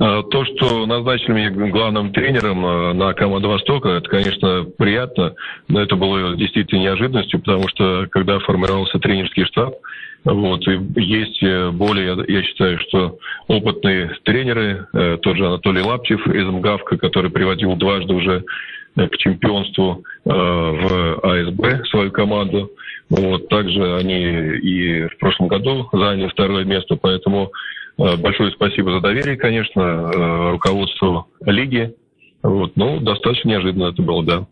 А, то, что назначили меня главным тренером а, на команду Востока, это, конечно, приятно, но это было действительно неожиданностью, потому что когда формировался тренерский штаб, вот, и есть э, более, я считаю, что опытные тренеры, э, тот же Анатолий Лаптев из МГАВКа, который приводил дважды уже э, к чемпионству в АСБ свою команду. Вот, также они и в прошлом году заняли второе место, поэтому большое спасибо за доверие, конечно, руководству лиги. Вот, ну, достаточно неожиданно это было, да.